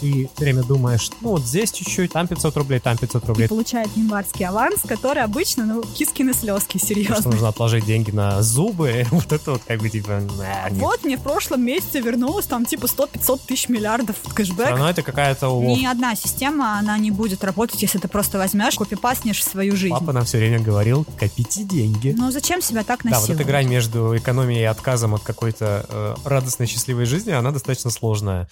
ты все время думаешь, ну вот здесь чуть-чуть, там 500 рублей, там 500 рублей. И получает январский аванс, который обычно, ну, кискины слезки, Что серьезно. нужно отложить деньги на зубы, вот это вот как бы типа... «На, нет». Вот мне в прошлом месяце вернулось там типа 100-500 тысяч миллиардов кэшбэк. равно это какая-то. Ни одна система, она не будет работать, если ты просто возьмешь, копипаснешь свою жизнь. Папа нам все время говорил, копите деньги. Ну зачем себя так Да, вот насиловать? эта грань между экономией и отказом от какой-то э, радостной, счастливой жизни, она достаточно сложная.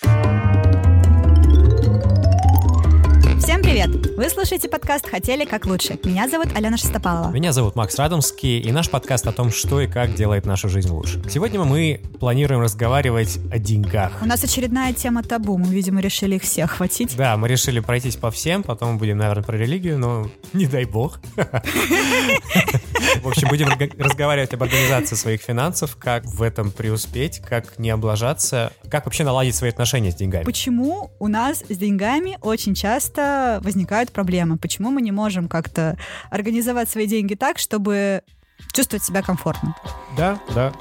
Привет! Вы слушаете подкаст «Хотели как лучше». Меня зовут Алена Шестопалова. Меня зовут Макс Радомский, и наш подкаст о том, что и как делает нашу жизнь лучше. Сегодня мы планируем разговаривать о деньгах. У нас очередная тема табу, мы, видимо, решили их всех хватить. Да, мы решили пройтись по всем, потом будем, наверное, про религию, но не дай бог. В общем, будем разговаривать об организации своих финансов, как в этом преуспеть, как не облажаться, как вообще наладить свои отношения с деньгами. Почему у нас с деньгами очень часто возникают проблемы? Почему мы не можем как-то организовать свои деньги так, чтобы чувствовать себя комфортно? Да, да.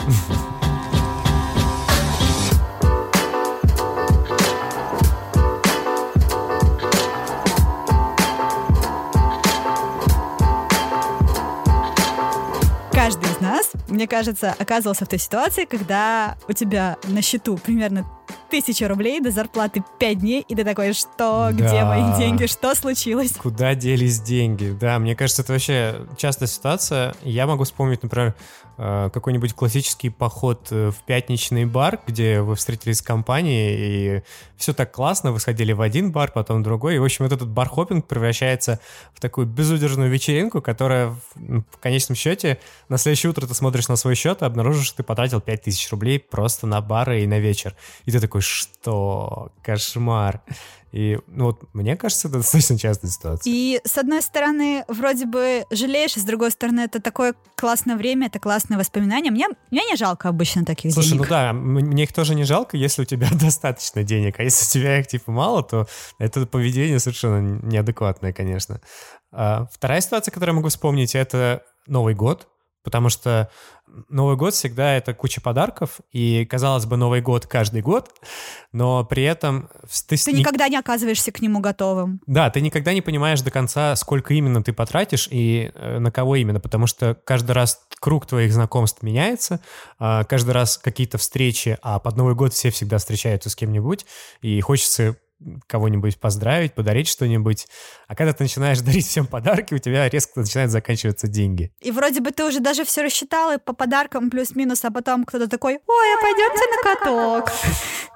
Каждый из нас, мне кажется, оказывался в той ситуации, когда у тебя на счету примерно тысяча рублей до зарплаты 5 дней, и ты такой, что, где Да. мои деньги, что случилось? Куда делись деньги? Да, мне кажется, это вообще частая ситуация. Я могу вспомнить, например, какой-нибудь классический поход э, в пятничный бар, где вы встретились с компанией, и все так классно, вы сходили в один бар, потом в другой, и, в общем, вот этот бар-хоппинг превращается в такую безудержную вечеринку, которая в, в конечном счете на следующее утро ты смотришь на свой счет и обнаружишь, что ты потратил 5000 рублей просто на бары и на вечер. И ты такой, что? Кошмар. И, ну вот, мне кажется, это достаточно частая ситуация. И с одной стороны, вроде бы жалеешь, и с другой стороны, это такое классное время, это классное воспоминание. Мне, мне не жалко обычно таких Слушай, денег. ну да, мне их тоже не жалко, если у тебя достаточно денег, а если у тебя их типа мало, то это поведение совершенно неадекватное, конечно. А, вторая ситуация, которую я могу вспомнить, это Новый год, потому что Новый год всегда это куча подарков, и, казалось бы, Новый год каждый год, но при этом... Ты, Ты никогда не оказываешься к нему готовым. Да, ты никогда не понимаешь до конца, сколько именно ты потратишь и э, на кого именно, потому что каждый раз круг твоих знакомств меняется, а, каждый раз какие-то встречи, а под Новый год все всегда встречаются с кем-нибудь, и хочется кого-нибудь поздравить, подарить что-нибудь. А когда ты начинаешь дарить всем подарки, у тебя резко начинают заканчиваться деньги. И вроде бы ты уже даже все рассчитал и по подаркам плюс-минус, а потом кто-то такой, ой, а пойдемте на каток.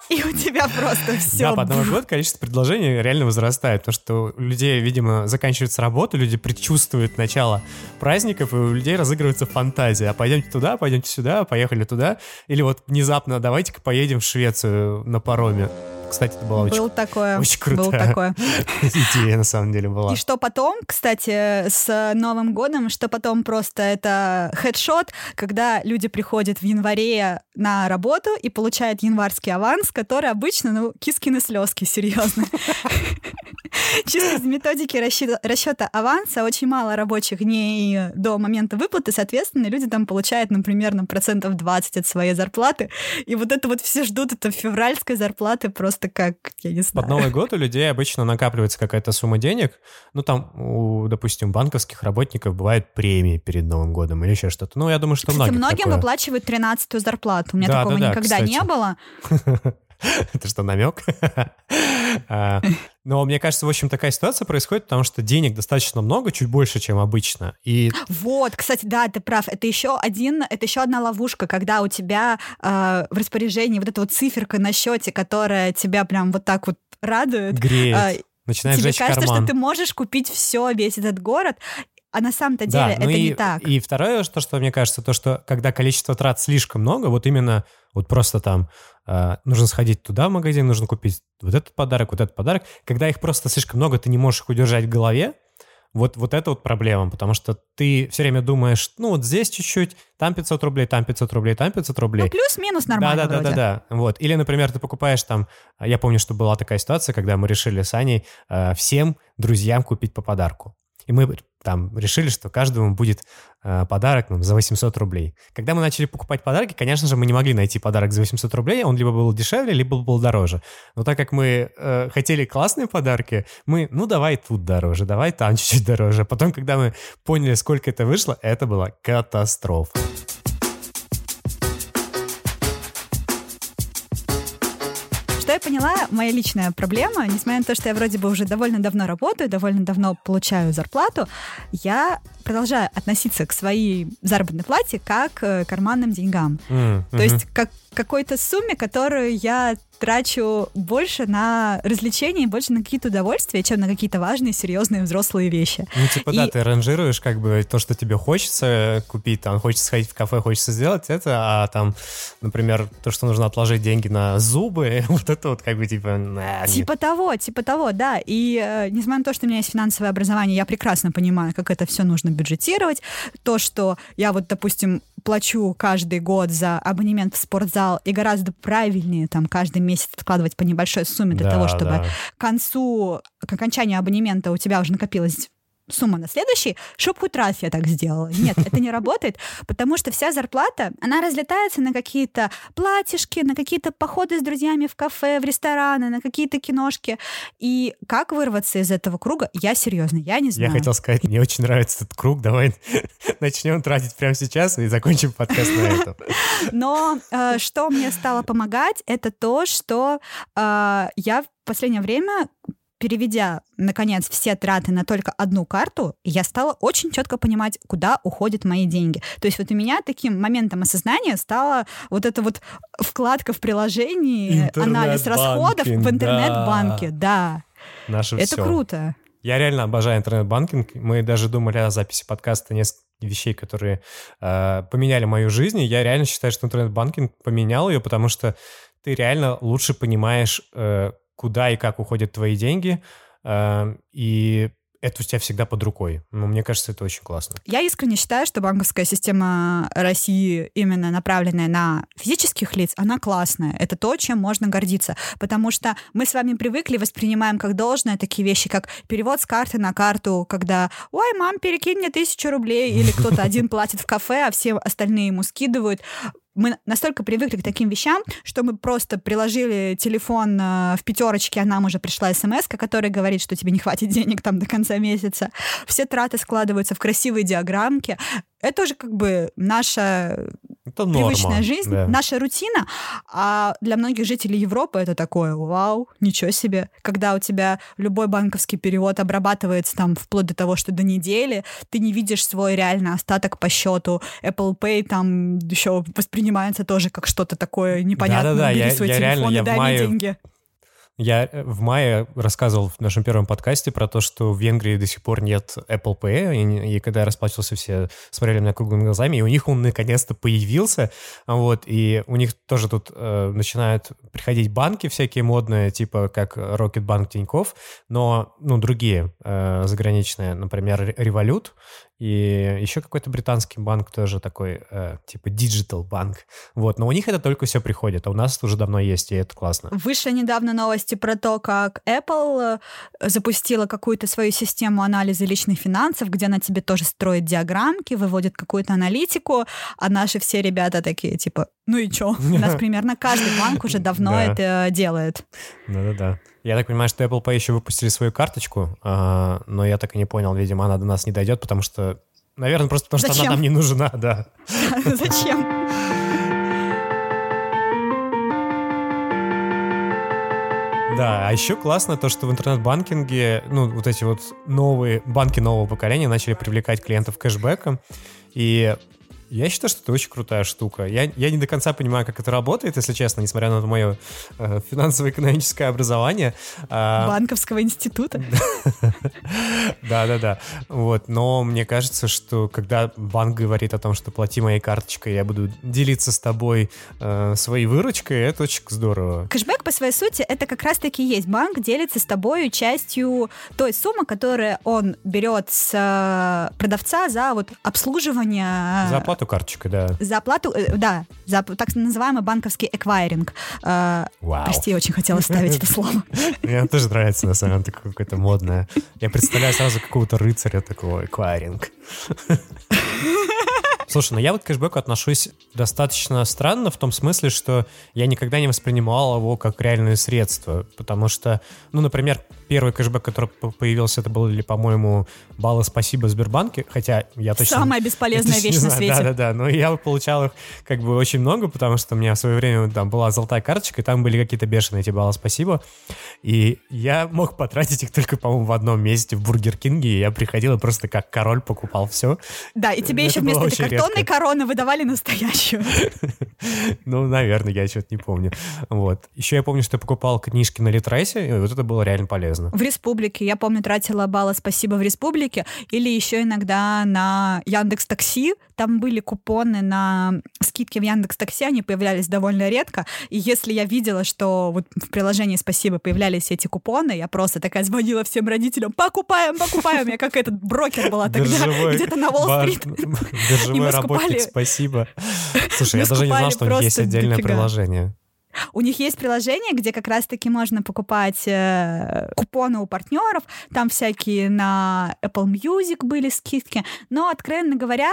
И у тебя просто все. Да, под Новый год количество предложений реально возрастает, потому что у людей, видимо, заканчивается работа, люди предчувствуют начало праздников, и у людей разыгрывается фантазия. А пойдемте туда, пойдемте сюда, поехали туда. Или вот внезапно давайте-ка поедем в Швецию на пароме. Кстати, это была очень, Был такое. очень крутая Был такое. идея, на самом деле, была. И что потом, кстати, с Новым годом, что потом просто это хедшот, когда люди приходят в январе на работу и получают январский аванс, который обычно, ну, кискины слезки, серьезно. Чисто из методики расчета, аванса очень мало рабочих дней до момента выплаты, соответственно, люди там получают, ну, примерно процентов 20 от своей зарплаты. И вот это вот все ждут, это февральской зарплаты просто как, я не знаю. Под Новый год у людей обычно накапливается какая-то сумма денег. Ну, там, у, допустим, банковских работников бывают премии перед Новым годом или еще что-то. Ну, я думаю, что Кстати, многих многим такое. выплачивают 13-ю зарплату. У меня Да, такого да, да, никогда кстати. не было. Это что, намек? А, Но мне кажется, в общем, такая ситуация происходит, потому что денег достаточно много, чуть больше, чем обычно. И Вот, кстати, да, ты прав. Это еще один, это еще одна ловушка, когда у тебя э, в распоряжении вот эта вот циферка на счете, которая тебя прям вот так вот радует. греет, а, начинает Тебе кажется, карман. что ты можешь купить все, весь этот город, а на самом-то деле Да, ну это и, не так. И второе, что, что мне кажется, то, что когда количество трат слишком много, вот именно вот просто там э, нужно сходить туда в магазин, нужно купить вот этот подарок, вот этот подарок. Когда их просто слишком много, ты не можешь их удержать в голове, вот, вот это вот проблема, потому что ты все время думаешь, ну вот здесь чуть-чуть, там 500 рублей, там 500 рублей, там 500 рублей. Ну, плюс-минус нормально да, да, да, да, да. Вот. Или, например, ты покупаешь там. Я помню, что была такая ситуация, когда мы решили с Аней э, всем друзьям купить по подарку. И мы там решили, что каждому будет э, подарок ну, за 800 рублей. Когда мы начали покупать подарки, конечно же, мы не могли найти подарок за 800 рублей, он либо был дешевле, либо был дороже. Но так как мы э, хотели классные подарки, мы, ну, давай тут дороже, давай там чуть-чуть дороже. Потом, когда мы поняли, сколько это вышло, это была катастрофа. Я поняла, моя личная проблема, несмотря на то, что я вроде бы уже довольно давно работаю, довольно давно получаю зарплату, я продолжаю относиться к своей заработной плате как к карманным деньгам. Mm-hmm. То есть как какой-то сумме, которую я трачу больше на развлечения, больше на какие-то удовольствия, чем на какие-то важные, серьезные, взрослые вещи. Ну, типа, и... да, ты ранжируешь как бы то, что тебе хочется купить, там, хочется сходить в кафе, хочется сделать это, а там, например, то, что нужно отложить деньги на зубы, вот это вот как бы типа... Типа нет. того, типа того, да. И э, несмотря на то, что у меня есть финансовое образование, я прекрасно понимаю, как это все нужно бюджетировать. То, что я вот, допустим, плачу каждый год за абонемент в спортзал и гораздо правильнее там каждый месяц откладывать по небольшой сумме для да, того, чтобы да. к концу, к окончанию абонемента у тебя уже накопилось сумма на следующий, чтобы хоть раз я так сделала. Нет, это не работает, потому что вся зарплата, она разлетается на какие-то платьишки, на какие-то походы с друзьями в кафе, в рестораны, на какие-то киношки. И как вырваться из этого круга, я серьезно, я не знаю. Я хотел сказать, мне очень нравится этот круг, давай начнем тратить прямо сейчас и закончим подкаст на этом. Но э, что мне стало помогать, это то, что э, я в последнее время переведя, наконец, все траты на только одну карту, я стала очень четко понимать, куда уходят мои деньги. То есть вот у меня таким моментом осознания стала вот эта вот вкладка в приложении, анализ расходов в интернет-банке. Да. да. Наше Это все. круто. Я реально обожаю интернет-банкинг. Мы даже думали о записи подкаста несколько вещей, которые э, поменяли мою жизнь. И я реально считаю, что интернет-банкинг поменял ее, потому что ты реально лучше понимаешь, э, куда и как уходят твои деньги, э, и это у тебя всегда под рукой. Ну, мне кажется, это очень классно. Я искренне считаю, что банковская система России, именно направленная на физических лиц, она классная. Это то, чем можно гордиться. Потому что мы с вами привыкли, воспринимаем как должное такие вещи, как перевод с карты на карту, когда «Ой, мам, перекинь мне тысячу рублей», или кто-то один платит в кафе, а все остальные ему скидывают мы настолько привыкли к таким вещам, что мы просто приложили телефон э, в пятерочке, а нам уже пришла смс, которая говорит, что тебе не хватит денег там до конца месяца. Все траты складываются в красивые диаграммки это уже как бы наша это привычная жизнь, да. наша рутина. А для многих жителей Европы это такое, вау, ничего себе. Когда у тебя любой банковский перевод обрабатывается там вплоть до того, что до недели, ты не видишь свой реальный остаток по счету. Apple Pay там еще воспринимается тоже как что-то такое непонятное. Да-да-да, я, я телефон реально, и дай мне деньги. Я э, в мае рассказывал в нашем первом подкасте про то, что в Венгрии до сих пор нет Apple Pay, и, и когда я расплачивался, все смотрели на круглыми глазами, и у них он наконец-то появился, вот, и у них тоже тут э, начинают приходить банки всякие модные, типа как Rocketbank Тинькофф, но, ну, другие э, заграничные, например, Revolut, и еще какой-то британский банк тоже такой, э, типа Digital банк. Вот, но у них это только все приходит, а у нас уже давно есть, и это классно. Вышли недавно новости про то, как Apple э, запустила какую-то свою систему анализа личных финансов, где она тебе тоже строит диаграммки, выводит какую-то аналитику, а наши все ребята такие, типа, ну и чё? У нас примерно каждый банк уже давно это делает. Да-да-да. Я так понимаю, что Apple Pay еще выпустили свою карточку, а, но я так и не понял, видимо, она до нас не дойдет, потому что, наверное, просто потому Зачем? что она нам не нужна, да. Зачем? Да, а еще классно то, что в интернет-банкинге, ну, вот эти вот новые банки нового поколения начали привлекать клиентов кэшбэком, и я считаю, что это очень крутая штука. Я, я не до конца понимаю, как это работает, если честно, несмотря на мое э, финансово-экономическое образование. А... Банковского института. Да-да-да. Вот. Но мне кажется, что когда банк говорит о том, что плати моей карточкой, я буду делиться с тобой э, своей выручкой, это очень здорово. Кэшбэк по своей сути это как раз-таки есть. Банк делится с тобой частью той суммы, которую он берет с э, продавца за вот обслуживание за оплату карточкой, да. За оплату, э, да, за так называемый банковский эквайринг. Э, Вау. Прости, я очень хотела ставить это слово. Мне тоже нравится, на самом деле, какое-то модное. Я представляю сразу какого-то рыцаря такого, эквайринг. Слушай, ну я вот к кэшбэку отношусь достаточно странно в том смысле, что я никогда не воспринимал его как реальное средство, потому что, ну, например, первый кэшбэк, который появился, это были, по-моему, баллы «Спасибо» Сбербанке, хотя я точно... Самая бесполезная точно вещь на свете. Да-да-да, но я получал их как бы очень много, потому что у меня в свое время там была золотая карточка, и там были какие-то бешеные эти баллы «Спасибо», и я мог потратить их только, по-моему, в одном месте, в Бургер Кинге, и я приходил и просто как король покупал все. Да, и тебе Это еще вместо этой картонной редко. короны выдавали настоящую. Ну, наверное, я что-то не помню. Вот. Еще я помню, что я покупал книжки на Литресе, и вот это было реально полезно. В республике. Я помню, тратила баллы «Спасибо» в республике. Или еще иногда на Яндекс Такси. Там были купоны на скидки в Яндекс Такси. Они появлялись довольно редко. И если я видела, что вот в приложении «Спасибо» появлялись эти купоны, я просто такая звонила всем родителям «Покупаем, покупаем!» Я как этот брокер была тогда, где-то на Уолл-стрит. Биржевой работник, спасибо. Слушай, я даже не знал, что у них есть отдельное приложение. У них есть приложение, где как раз-таки можно покупать э, купоны у партнеров. Там всякие на Apple Music были скидки. Но, откровенно говоря,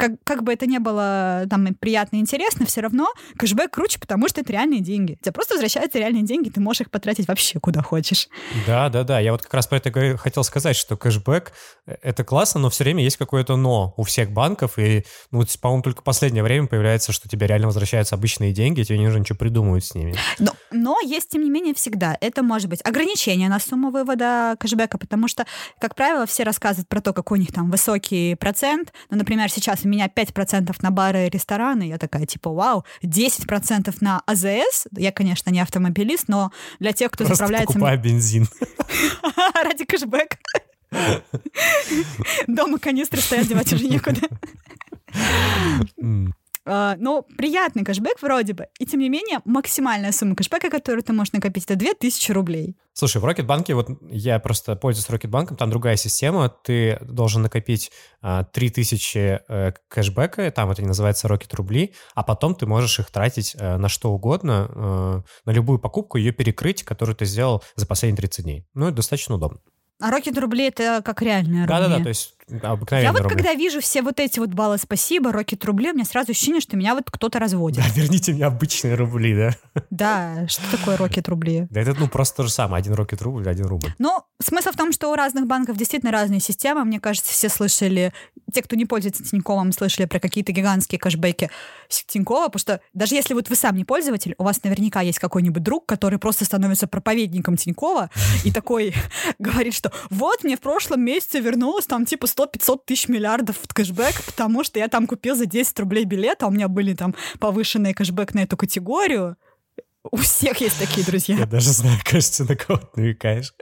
как, как бы это не было там и приятно и интересно, все равно кэшбэк круче, потому что это реальные деньги. Тебе просто возвращаются реальные деньги, ты можешь их потратить вообще куда хочешь. Да, да, да. Я вот как раз про это хотел сказать, что кэшбэк э, это классно, но все время есть какое-то но у всех банков. И, ну, вот, по-моему, только в последнее время появляется, что тебе реально возвращаются обычные деньги, тебе не нужно ничего придумывать с ними. Но, но есть, тем не менее, всегда. Это может быть ограничение на сумму вывода кэшбэка, потому что, как правило, все рассказывают про то, какой у них там высокий процент. Ну, например, сейчас у меня 5% на бары и рестораны. Я такая, типа, вау, 10% на АЗС. Я, конечно, не автомобилист, но для тех, кто Просто заправляется покупай бензин. ради кэшбэка. Дома канистры стоят, девать уже некуда. А, Ну, приятный кэшбэк вроде бы. И тем не менее, максимальная сумма кэшбэка, которую ты можешь накопить, это 2000 рублей. Слушай, в Рокетбанке, вот я просто пользуюсь Рокетбанком, там другая система, ты должен накопить а, 3000 э, кэшбэка, там это называется Рокет рубли, а потом ты можешь их тратить э, на что угодно, э, на любую покупку, ее перекрыть, которую ты сделал за последние 30 дней. Ну, это достаточно удобно. А Рокет рубли это как реальные рубли. Да-да-да, то есть обыкновенные Я вот рубли. когда вижу все вот эти вот баллы спасибо, Рокет рубли, у меня сразу ощущение, что меня вот кто-то разводит. Да, верните мне обычные рубли, да? Да, что такое Рокет рубли? Да это, ну, просто то же самое. Один Рокет рубль, один рубль. Ну, смысл в том, что у разных банков действительно разные системы. Мне кажется, все слышали, те, кто не пользуется Тиньковым, слышали про какие-то гигантские кэшбэки Тинькова, потому что даже если вот вы сам не пользователь, у вас наверняка есть какой-нибудь друг, который просто становится проповедником Тинькова и такой говорит, что вот мне в прошлом месяце вернулось там типа 100-500 тысяч миллиардов в кэшбэк, потому что я там купил за 10 рублей билет, а у меня были там повышенные кэшбэк на эту категорию. У всех есть такие друзья. Я даже знаю, кажется, на кого ты намекаешь.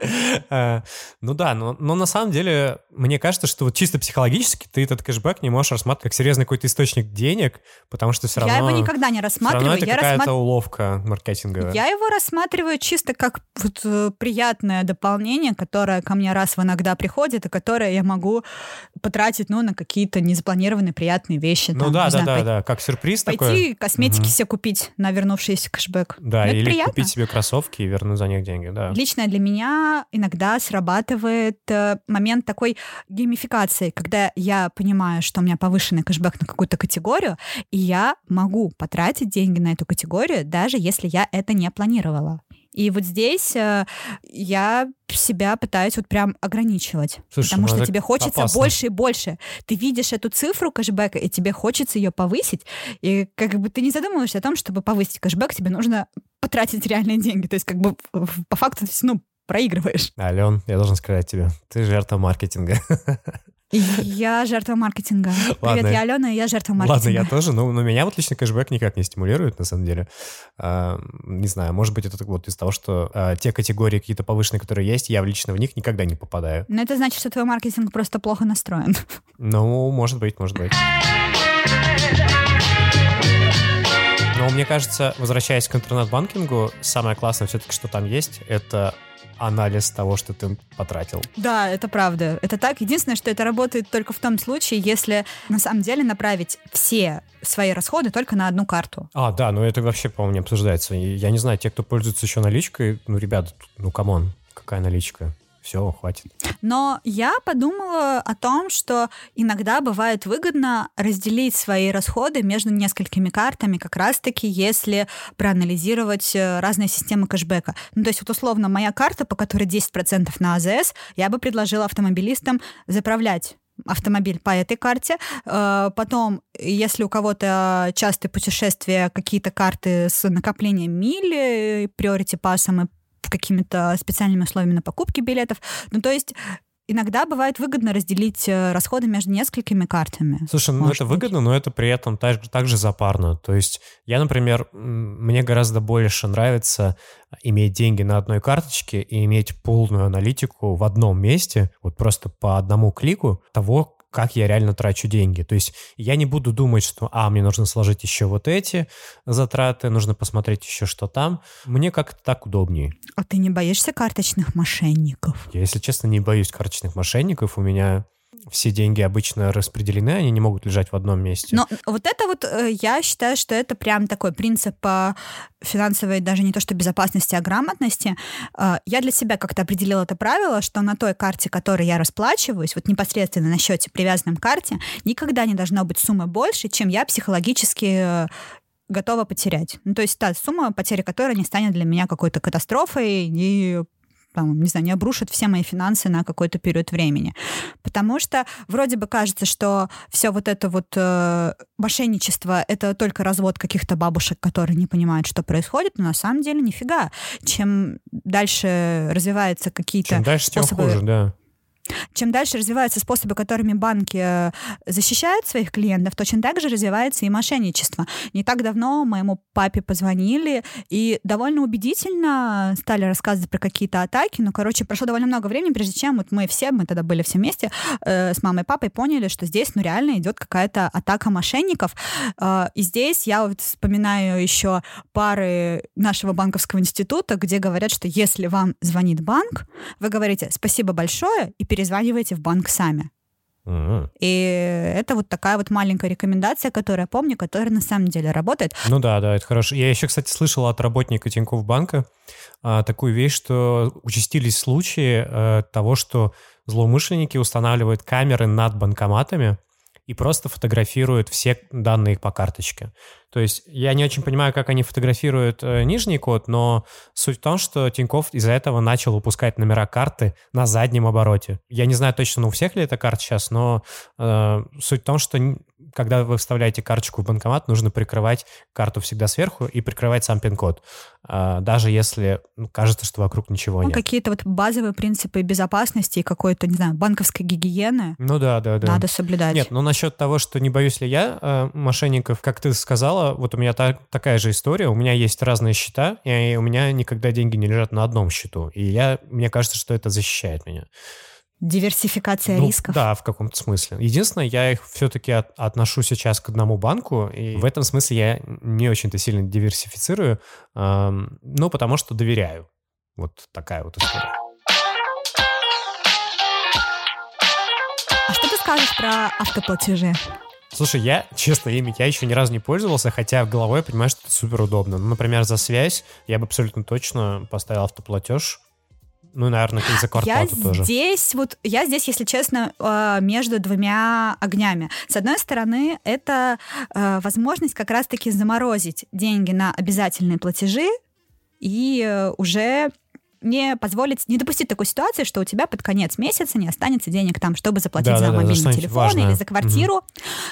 А, Ну да, но, но на самом деле, мне кажется, что вот чисто психологически ты этот кэшбэк не можешь рассматривать как серьезный какой-то источник денег, потому что все равно... Я его никогда не рассматриваю. это какая-то уловка маркетинговая. я его рассматриваю чисто как вот, э, приятное дополнение, которое ко мне раз в иногда приходит, и которое я могу потратить ну, на какие-то незапланированные приятные вещи. Ну там, да, да, знаю, да, пой- да, как сюрприз Пойти такой. косметики Мгм. себе купить на вернувшийся кэшбэк. Да, Ну, это или приятно. купить себе кроссовки и вернуть за них деньги, да. Лично для меня иногда срабатывает э, момент такой геймификации, когда я понимаю, что у меня повышенный кэшбэк на какую-то категорию, и я могу потратить деньги на эту категорию, даже если я это не планировала. И вот здесь э, я себя пытаюсь вот прям ограничивать. Слушай, потому ну что тебе хочется опасно. больше и больше. Ты видишь эту цифру кэшбэка, и тебе хочется ее повысить. И как бы ты не задумываешься о том, чтобы повысить кэшбэк, тебе нужно потратить реальные деньги. То есть как бы по факту ну, проигрываешь. Ален, я должен сказать тебе, ты жертва маркетинга. Я жертва маркетинга. Ладно. Привет, я Алена, и я жертва Ладно, маркетинга. я тоже, но, но меня вот лично кэшбэк никак не стимулирует, на самом деле. А, не знаю, может быть, это вот из того, что а, те категории какие-то повышенные, которые есть, я лично в них никогда не попадаю. Но это значит, что твой маркетинг просто плохо настроен. Ну, может быть, может быть. Но мне кажется, возвращаясь к интернет-банкингу, самое классное все-таки, что там есть, это анализ того, что ты потратил. Да, это правда. Это так. Единственное, что это работает только в том случае, если на самом деле направить все свои расходы только на одну карту. А, да, ну это вообще, по-моему, не обсуждается. Я не знаю, те, кто пользуется еще наличкой, ну, ребята, ну, come on, какая наличка? Все, хватит. Но я подумала о том, что иногда бывает выгодно разделить свои расходы между несколькими картами, как раз-таки, если проанализировать э, разные системы кэшбэка. Ну, то есть, вот условно, моя карта, по которой 10% на АЗС, я бы предложила автомобилистам заправлять автомобиль по этой карте. Э, потом, если у кого-то частые путешествия, какие-то карты с накоплением миль, приорити пассом и какими-то специальными условиями на покупки билетов. Ну, то есть иногда бывает выгодно разделить э, расходы между несколькими картами. Слушай, ну это быть. выгодно, но это при этом также, также запарно. То есть я, например, мне гораздо больше нравится иметь деньги на одной карточке и иметь полную аналитику в одном месте, вот просто по одному клику того, как я реально трачу деньги. То есть я не буду думать, что, а, мне нужно сложить еще вот эти затраты, нужно посмотреть еще, что там. Мне как-то так удобнее. А ты не боишься карточных мошенников? Я, если честно, не боюсь карточных мошенников. У меня все деньги обычно распределены, они не могут лежать в одном месте. Но вот это вот, э, я считаю, что это прям такой принцип финансовой, даже не то что безопасности, а грамотности. Э, я для себя как-то определила это правило, что на той карте, которой я расплачиваюсь, вот непосредственно на счете, привязанном к карте, никогда не должно быть суммы больше, чем я психологически э, готова потерять. Ну, то есть та сумма, потери которой не станет для меня какой-то катастрофой и там, не знаю, не обрушит все мои финансы на какой-то период времени. Потому что вроде бы кажется, что все вот это вот э, мошенничество — это только развод каких-то бабушек, которые не понимают, что происходит, но на самом деле нифига. Чем дальше развиваются какие-то Чем дальше, способы... тем хуже, да. Чем дальше развиваются способы, которыми банки э, защищают своих клиентов, точно так же развивается и мошенничество. Не так давно моему папе позвонили и довольно убедительно стали рассказывать про какие-то атаки. Ну, короче, прошло довольно много времени, прежде чем вот мы все, мы тогда были все вместе э, с мамой и папой, поняли, что здесь, ну, реально идет какая-то атака мошенников. Э, и здесь я вот вспоминаю еще пары нашего банковского института, где говорят, что если вам звонит банк, вы говорите «спасибо большое» и перезваниваете в банк сами. И это вот такая вот маленькая рекомендация, которую я помню, которая на самом деле работает. Ну да, да, это хорошо. Я еще, кстати, слышал от работника Тинькофф банка а, такую вещь, что участились случаи а, того, что злоумышленники устанавливают камеры над банкоматами и просто фотографируют все данные по карточке. То есть я не очень понимаю, как они фотографируют э, нижний код, но суть в том, что Тиньков из-за этого начал выпускать номера карты на заднем обороте. Я не знаю точно, у всех ли эта карта сейчас, но э, суть в том, что когда вы вставляете карточку в банкомат, нужно прикрывать карту всегда сверху и прикрывать сам пин-код. Э, даже если ну, кажется, что вокруг ничего ну, нет. Какие-то вот базовые принципы безопасности и какой-то, не знаю, банковской гигиены. Ну да, да, да. Надо соблюдать. Нет, ну насчет того, что не боюсь ли я э, мошенников, как ты сказала, сказала, вот у меня та, такая же история. У меня есть разные счета, и у меня никогда деньги не лежат на одном счету. И я, мне кажется, что это защищает меня. Диверсификация ну, рисков. Да, в каком-то смысле. Единственное, я их все-таки от, отношу сейчас к одному банку, и в этом смысле я не очень-то сильно диверсифицирую, эм, ну, потому что доверяю. Вот такая вот история. А что ты скажешь про автоплатежи? Слушай, я, честно, ими я еще ни разу не пользовался, хотя в головой я понимаю, что это супер удобно. Ну, например, за связь я бы абсолютно точно поставил автоплатеж. Ну, наверное, за квартплату я тоже. Здесь, вот, я здесь, если честно, э, между двумя огнями. С одной стороны, это э, возможность как раз-таки заморозить деньги на обязательные платежи и э, уже не позволить, не допустить такой ситуации, что у тебя под конец месяца не останется денег там, чтобы заплатить да, за да, мобильный да, телефон важное. или за квартиру. Угу.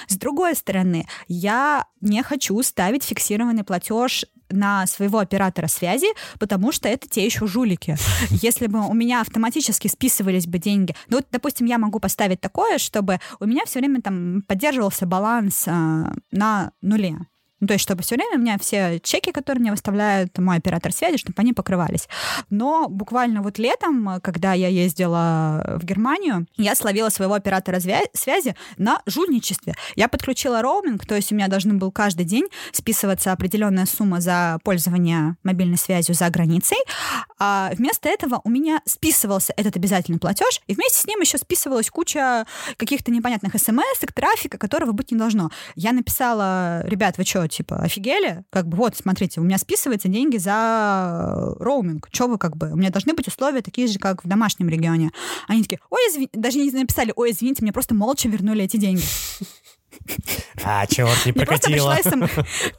С другой стороны, я не хочу ставить фиксированный платеж на своего оператора связи, потому что это те еще жулики. Если бы у меня автоматически списывались бы деньги, ну вот, допустим, я могу поставить такое, чтобы у меня все время там поддерживался баланс э, на нуле. Ну, то есть, чтобы все время у меня все чеки, которые мне выставляют мой оператор связи, чтобы они покрывались. Но буквально вот летом, когда я ездила в Германию, я словила своего оператора связи на жульничестве. Я подключила роуминг, то есть у меня должен был каждый день списываться определенная сумма за пользование мобильной связью за границей. А вместо этого у меня списывался этот обязательный платеж, и вместе с ним еще списывалась куча каких-то непонятных смс, трафика, которого быть не должно. Я написала, ребят, вы что, типа, офигели? Как бы вот, смотрите, у меня списываются деньги за роуминг. Что вы как бы? У меня должны быть условия такие же, как в домашнем регионе. Они такие, ой, извините, даже не написали, ой, извините, мне просто молча вернули эти деньги. А, черт, не прокатило.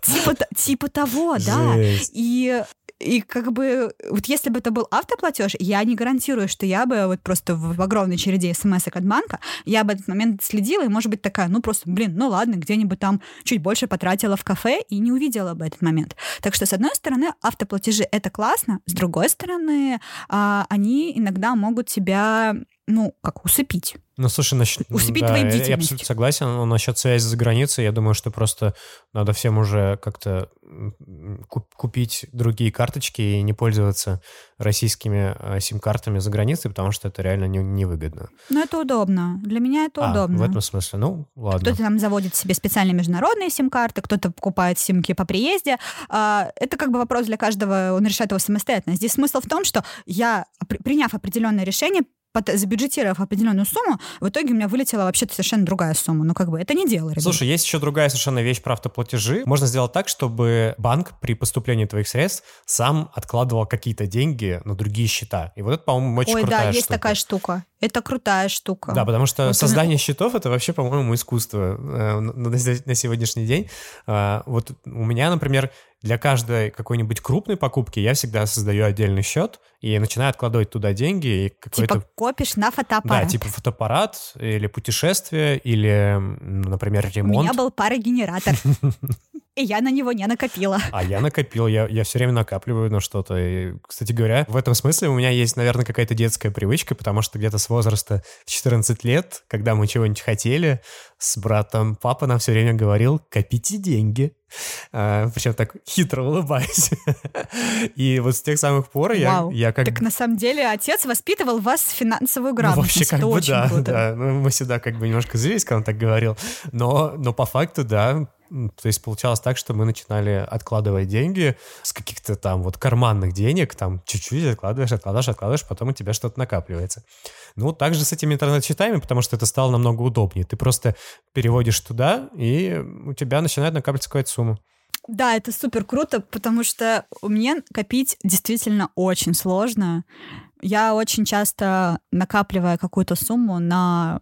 Типа, типа того, да. И и как бы вот если бы это был автоплатеж, я не гарантирую, что я бы вот просто в огромной череде смс от банка, я бы этот момент следила и, может быть, такая, ну просто, блин, ну ладно, где-нибудь там чуть больше потратила в кафе и не увидела бы этот момент. Так что, с одной стороны, автоплатежи — это классно, с другой стороны, а, они иногда могут тебя ну, как усыпить. Ну, слушай, насчет... Усыпить да, твою Я абсолютно согласен. Но насчет связи за границей, я думаю, что просто надо всем уже как-то купить другие карточки и не пользоваться российскими а, сим-картами за границей, потому что это реально не, невыгодно. Ну, это удобно. Для меня это а, удобно. в этом смысле, ну, ладно. Кто-то там заводит себе специальные международные сим-карты, кто-то покупает симки по приезде. А, это как бы вопрос для каждого, он решает его самостоятельно. Здесь смысл в том, что я, приняв определенное решение, забюджетировав определенную сумму, в итоге у меня вылетела вообще-то совершенно другая сумма. Ну, как бы это не дело, ребят. Слушай, есть еще другая совершенно вещь про автоплатежи. Можно сделать так, чтобы банк при поступлении твоих средств сам откладывал какие-то деньги на другие счета. И вот это, по-моему, очень Ой, крутая да, штука. есть такая штука. Это крутая штука. Да, потому что вот создание он... счетов это вообще, по-моему, искусство э, на, на сегодняшний день. Э, вот у меня, например, для каждой какой-нибудь крупной покупки я всегда создаю отдельный счет и начинаю откладывать туда деньги. И типа копишь на фотоаппарат. Да, типа фотоаппарат или путешествие, или, например, ремонт. У меня был парогенератор. и я на него не накопила. А я накопил, я, я все время накапливаю на что-то. И, кстати говоря, в этом смысле у меня есть, наверное, какая-то детская привычка, потому что где-то с возраста 14 лет, когда мы чего-нибудь хотели, с братом папа нам все время говорил, копите деньги. А, причем так хитро улыбаясь. И вот с тех самых пор я, я как... Так на самом деле отец воспитывал вас финансовую грамотность. Ну, вообще как бы да, круто. да. Ну, мы всегда как бы немножко злились, когда он так говорил. Но, но по факту, да, то есть получалось так, что мы начинали откладывать деньги с каких-то там вот карманных денег, там чуть-чуть откладываешь, откладываешь, откладываешь, потом у тебя что-то накапливается. Ну, также с этими интернет-счетами, потому что это стало намного удобнее. Ты просто переводишь туда, и у тебя начинает накапливаться какая-то сумма. Да, это супер круто, потому что у меня копить действительно очень сложно. Я очень часто накапливая какую-то сумму на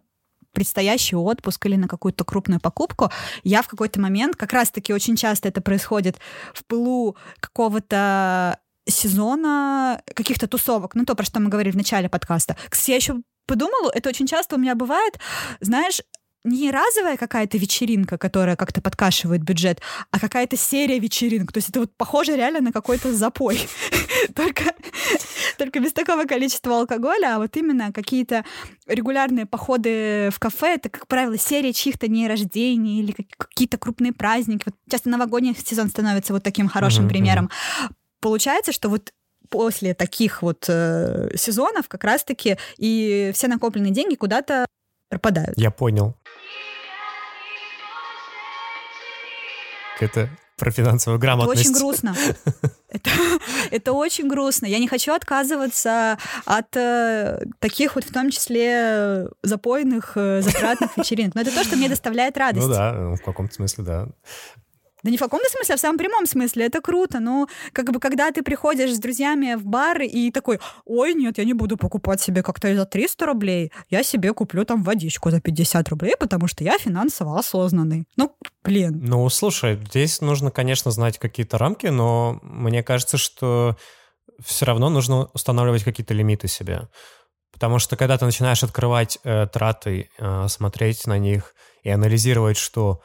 предстоящий отпуск или на какую-то крупную покупку, я в какой-то момент, как раз-таки очень часто это происходит в пылу какого-то сезона каких-то тусовок, ну то, про что мы говорили в начале подкаста. Кстати, я еще подумала, это очень часто у меня бывает, знаешь, не разовая какая-то вечеринка, которая как-то подкашивает бюджет, а какая-то серия вечеринок. То есть это вот похоже реально на какой-то запой. только, только без такого количества алкоголя, а вот именно какие-то регулярные походы в кафе, это, как правило, серия чьих-то дней рождения или какие-то крупные праздники. Вот часто новогодний сезон становится вот таким хорошим примером. Получается, что вот после таких вот э, сезонов как раз-таки и все накопленные деньги куда-то пропадают. Я понял. Это про финансовую грамотность. Это очень грустно. Это, это очень грустно. Я не хочу отказываться от э, таких вот, в том числе, запойных, э, затратных вечеринок. Но это то, что мне доставляет радость. Ну да, в каком-то смысле, да. Да не в каком-то смысле, а в самом прямом смысле. Это круто. Ну, как бы, когда ты приходишь с друзьями в бар и такой, ой, нет, я не буду покупать себе коктейль за 300 рублей, я себе куплю там водичку за 50 рублей, потому что я финансово осознанный. Ну, блин. Ну, слушай, здесь нужно, конечно, знать какие-то рамки, но мне кажется, что все равно нужно устанавливать какие-то лимиты себе. Потому что когда ты начинаешь открывать э, траты, э, смотреть на них и анализировать, что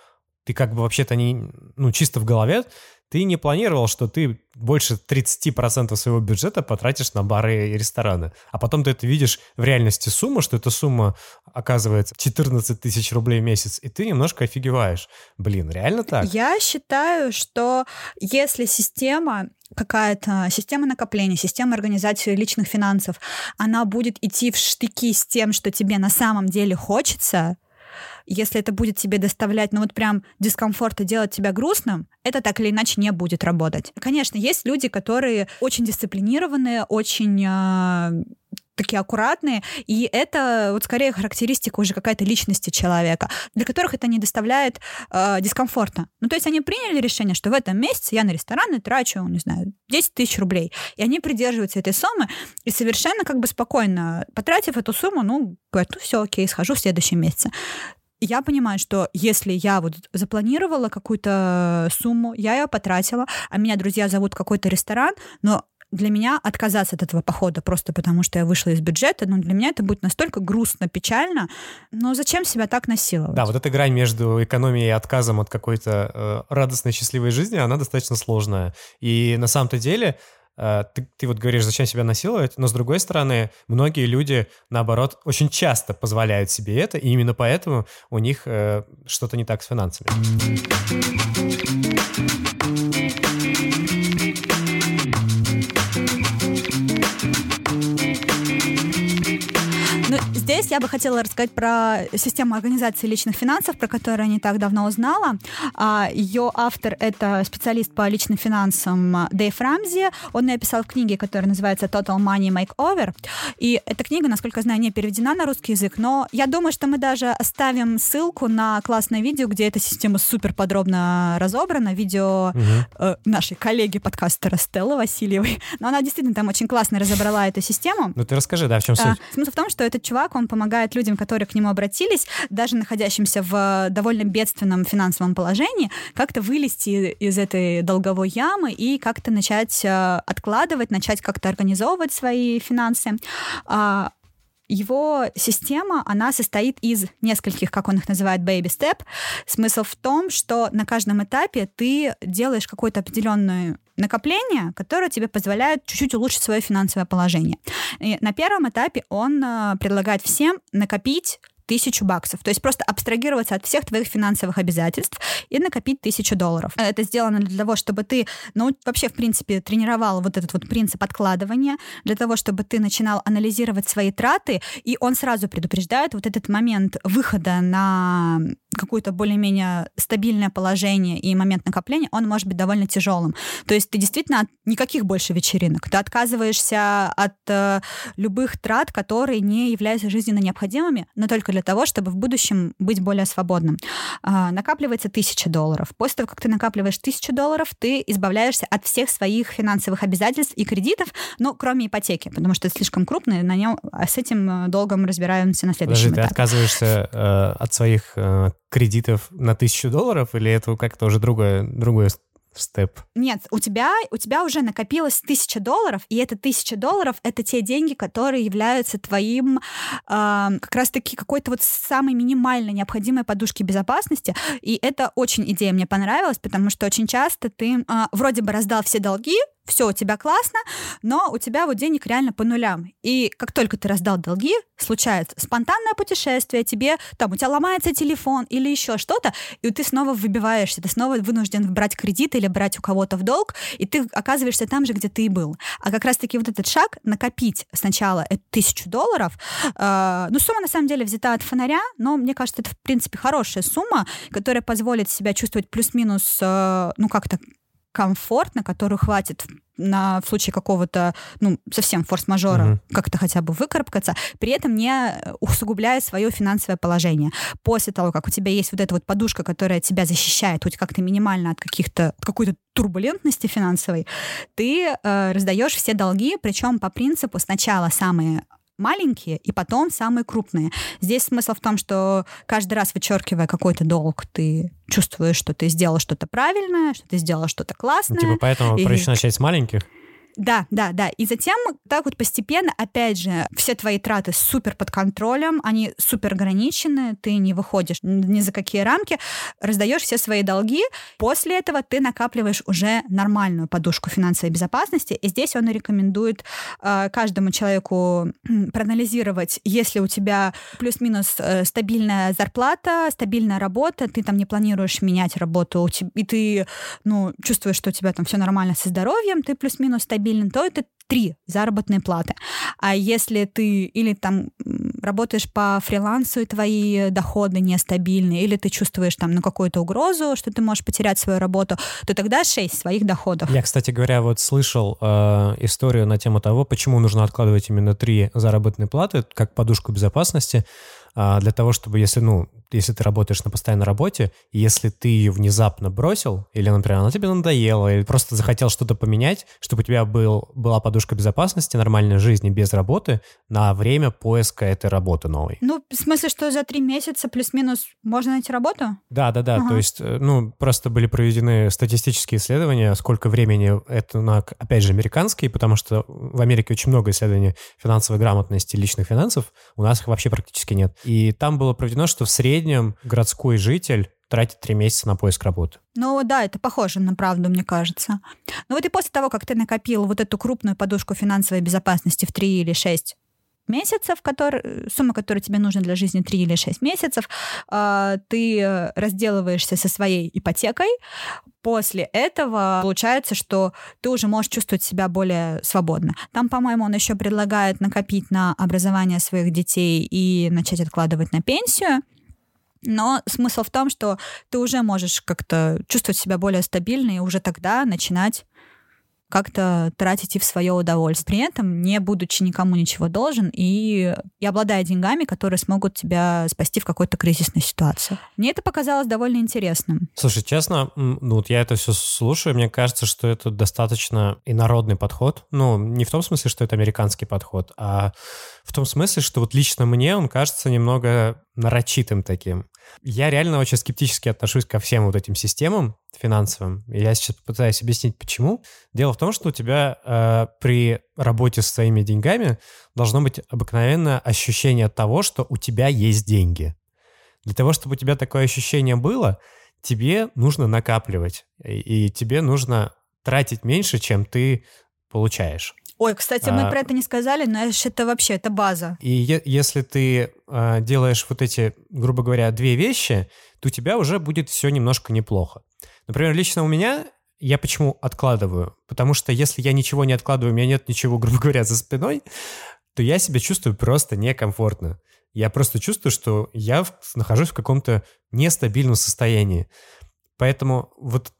ты как бы вообще-то не, ну, чисто в голове, ты не планировал, что ты больше 30% своего бюджета потратишь на бары и рестораны. А потом ты это видишь в реальности сумму, что эта сумма оказывается 14 тысяч рублей в месяц, и ты немножко офигеваешь. Блин, реально так? Я считаю, что если система какая-то система накопления, система организации личных финансов, она будет идти в штыки с тем, что тебе на самом деле хочется, если это будет тебе доставлять, ну вот прям дискомфорт и делать тебя грустным, это так или иначе не будет работать. Конечно, есть люди, которые очень дисциплинированные, очень э, такие аккуратные, и это вот скорее характеристика уже какая-то личности человека, для которых это не доставляет э, дискомфорта. Ну, то есть они приняли решение, что в этом месяце я на рестораны трачу, не знаю, 10 тысяч рублей, и они придерживаются этой суммы, и совершенно как бы спокойно, потратив эту сумму, ну, говорят, ну, все, окей, схожу в следующем месяце я понимаю, что если я вот запланировала какую-то сумму, я ее потратила, а меня друзья зовут в какой-то ресторан, но для меня отказаться от этого похода просто потому, что я вышла из бюджета, ну, для меня это будет настолько грустно, печально. Но зачем себя так насиловать? Да, вот эта грань между экономией и отказом от какой-то э, радостной, счастливой жизни, она достаточно сложная. И на самом-то деле ты, ты вот говоришь, зачем себя насиловать, но с другой стороны, многие люди, наоборот, очень часто позволяют себе это, и именно поэтому у них э, что-то не так с финансами. Здесь я бы хотела рассказать про систему организации личных финансов, про которую я не так давно узнала. А, Ее автор — это специалист по личным финансам Дэйв Рамзи. Он написал в книге, которая называется «Total Money Makeover». И эта книга, насколько я знаю, не переведена на русский язык, но я думаю, что мы даже оставим ссылку на классное видео, где эта система супер подробно разобрана. Видео угу. э, нашей коллеги подкастера Стеллы Васильевой. Но она действительно там очень классно разобрала эту систему. Ну ты расскажи, да, в чем суть? Смысл в том, что этот чувак, он помогает людям, которые к нему обратились, даже находящимся в довольно бедственном финансовом положении, как-то вылезти из этой долговой ямы и как-то начать э, откладывать, начать как-то организовывать свои финансы. А, его система, она состоит из нескольких, как он их называет, baby step. Смысл в том, что на каждом этапе ты делаешь какое-то определенное накопление, которое тебе позволяет чуть-чуть улучшить свое финансовое положение. И на первом этапе он э, предлагает всем накопить тысячу баксов. То есть просто абстрагироваться от всех твоих финансовых обязательств и накопить тысячу долларов. Это сделано для того, чтобы ты, ну, вообще, в принципе, тренировал вот этот вот принцип откладывания, для того, чтобы ты начинал анализировать свои траты, и он сразу предупреждает вот этот момент выхода на какое-то более-менее стабильное положение и момент накопления, он может быть довольно тяжелым. То есть ты действительно от никаких больше вечеринок. Ты отказываешься от э, любых трат, которые не являются жизненно необходимыми, но только для того, чтобы в будущем быть более свободным. Э, накапливается тысяча долларов. После того, как ты накапливаешь тысячу долларов, ты избавляешься от всех своих финансовых обязательств и кредитов, ну, кроме ипотеки, потому что это слишком крупный, на нем, а с этим э, долгом разбираемся на следующем Подожди, этапе. ты отказываешься э, от своих э, кредитов на тысячу долларов, или это как-то уже другое, другое степ? Нет, у тебя, у тебя уже накопилось тысяча долларов, и это тысяча долларов — это те деньги, которые являются твоим э, как раз-таки какой-то вот самой минимальной необходимой подушки безопасности. И это очень идея мне понравилась, потому что очень часто ты э, вроде бы раздал все долги, все у тебя классно, но у тебя вот денег реально по нулям. И как только ты раздал долги, случается спонтанное путешествие, тебе там у тебя ломается телефон или еще что-то, и ты снова выбиваешься, ты снова вынужден брать кредит или брать у кого-то в долг, и ты оказываешься там же, где ты и был. А как раз-таки вот этот шаг накопить сначала тысячу долларов, э, ну сумма на самом деле взята от фонаря, но мне кажется, это в принципе хорошая сумма, которая позволит себя чувствовать плюс-минус, э, ну как-то комфортно, которую хватит на в случае какого-то, ну, совсем форс-мажора mm-hmm. как-то хотя бы выкарабкаться, при этом не усугубляя свое финансовое положение. После того, как у тебя есть вот эта вот подушка, которая тебя защищает хоть как-то минимально от каких-то от какой-то турбулентности финансовой, ты э, раздаешь все долги, причем по принципу сначала самые маленькие и потом самые крупные. Здесь смысл в том, что каждый раз вычеркивая какой-то долг, ты чувствуешь, что ты сделал что-то правильное, что ты сделал что-то классное. Ну, типа поэтому и... проще начать с маленьких? Да, да, да. И затем так вот постепенно, опять же, все твои траты супер под контролем, они супер ограничены, ты не выходишь ни за какие рамки, раздаешь все свои долги. После этого ты накапливаешь уже нормальную подушку финансовой безопасности. И здесь он рекомендует э, каждому человеку проанализировать, если у тебя плюс-минус э, стабильная зарплата, стабильная работа, ты там не планируешь менять работу, и ты ну, чувствуешь, что у тебя там все нормально со здоровьем, ты плюс-минус стабилен, то это три заработные платы. А если ты или там работаешь по фрилансу, и твои доходы нестабильны, или ты чувствуешь там ну, какую-то угрозу, что ты можешь потерять свою работу, то тогда шесть своих доходов. Я, кстати говоря, вот слышал э, историю на тему того, почему нужно откладывать именно три заработные платы как подушку безопасности, э, для того, чтобы, если, ну, если ты работаешь на постоянной работе, и если ты ее внезапно бросил, или, например, она тебе надоела, или просто захотел что-то поменять, чтобы у тебя был, была подушка безопасности, нормальной жизни без работы на время поиска этой работы новой. Ну, в смысле, что за три месяца плюс-минус можно найти работу? Да, да, да. Ага. То есть, э, ну, просто были проведены статистические исследования, сколько времени это на, опять же, американские, потому что в Америке очень много исследований финансовой грамотности личных финансов, у нас их вообще практически нет. И там было проведено, что в среднем среднем городской житель тратит три месяца на поиск работы. Ну да, это похоже на правду, мне кажется. Но вот и после того, как ты накопил вот эту крупную подушку финансовой безопасности в три или шесть месяцев, который, сумма, которая тебе нужна для жизни 3 или 6 месяцев, а, ты разделываешься со своей ипотекой. После этого получается, что ты уже можешь чувствовать себя более свободно. Там, по-моему, он еще предлагает накопить на образование своих детей и начать откладывать на пенсию. Но смысл в том, что ты уже можешь как-то чувствовать себя более стабильно и уже тогда начинать как-то тратить и в свое удовольствие. При этом не будучи никому ничего должен и, и обладая деньгами, которые смогут тебя спасти в какой-то кризисной ситуации. Мне это показалось довольно интересным. Слушай, честно, ну вот я это все слушаю, мне кажется, что это достаточно инородный подход. Ну, не в том смысле, что это американский подход, а в том смысле, что вот лично мне он кажется немного нарочитым таким. Я реально очень скептически отношусь ко всем вот этим системам финансовым. Я сейчас попытаюсь объяснить, почему. Дело в том, что у тебя э, при работе с своими деньгами должно быть обыкновенное ощущение того, что у тебя есть деньги. Для того, чтобы у тебя такое ощущение было, тебе нужно накапливать, и, и тебе нужно тратить меньше, чем ты получаешь. Ой, кстати, мы а, про это не сказали, но это вообще, это база. И е- если ты а, делаешь вот эти, грубо говоря, две вещи, то у тебя уже будет все немножко неплохо. Например, лично у меня я почему откладываю? Потому что если я ничего не откладываю, у меня нет ничего, грубо говоря, за спиной, то я себя чувствую просто некомфортно. Я просто чувствую, что я в, нахожусь в каком-то нестабильном состоянии. Поэтому вот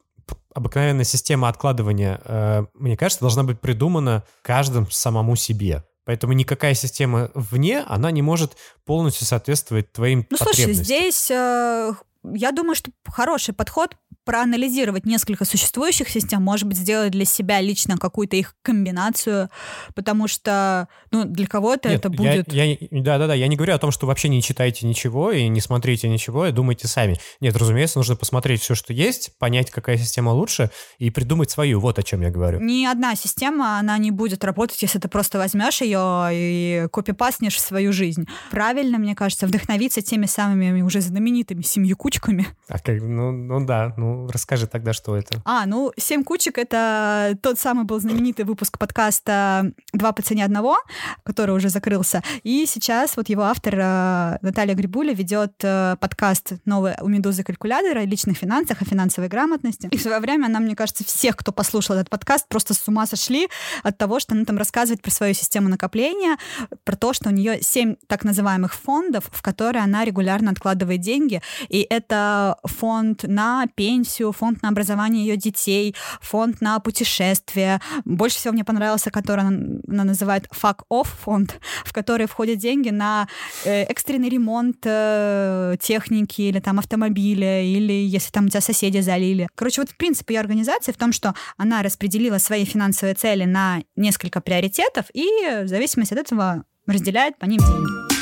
обыкновенная система откладывания, э, мне кажется, должна быть придумана каждым самому себе. Поэтому никакая система вне, она не может полностью соответствовать твоим ну, потребностям. Ну, слушай, здесь э, я думаю, что хороший подход проанализировать несколько существующих систем, может быть, сделать для себя лично какую-то их комбинацию, потому что, ну, для кого-то это будет... Да-да-да, я, я не говорю о том, что вообще не читайте ничего и не смотрите ничего и думайте сами. Нет, разумеется, нужно посмотреть все, что есть, понять, какая система лучше и придумать свою. Вот о чем я говорю. Ни одна система, она не будет работать, если ты просто возьмешь ее и копипастнешь в свою жизнь. Правильно, мне кажется, вдохновиться теми самыми уже знаменитыми семью кучками. А как, ну, ну да, ну расскажи тогда, что это. А, ну, «Семь кучек» — это тот самый был знаменитый выпуск подкаста «Два по цене одного», который уже закрылся. И сейчас вот его автор э, Наталья Грибуля ведет э, подкаст новый у «Медузы калькулятора» о личных финансах, о финансовой грамотности. И в свое время она, мне кажется, всех, кто послушал этот подкаст, просто с ума сошли от того, что она там рассказывает про свою систему накопления, про то, что у нее семь так называемых фондов, в которые она регулярно откладывает деньги. И это фонд на пенсию, пенсию, фонд на образование ее детей, фонд на путешествия. Больше всего мне понравился, который она, называет «fuck off» фонд, в который входят деньги на э, экстренный ремонт э, техники или там автомобиля, или если там у тебя соседи залили. Короче, вот в принципе ее организация в том, что она распределила свои финансовые цели на несколько приоритетов и в зависимости от этого разделяет по ним деньги.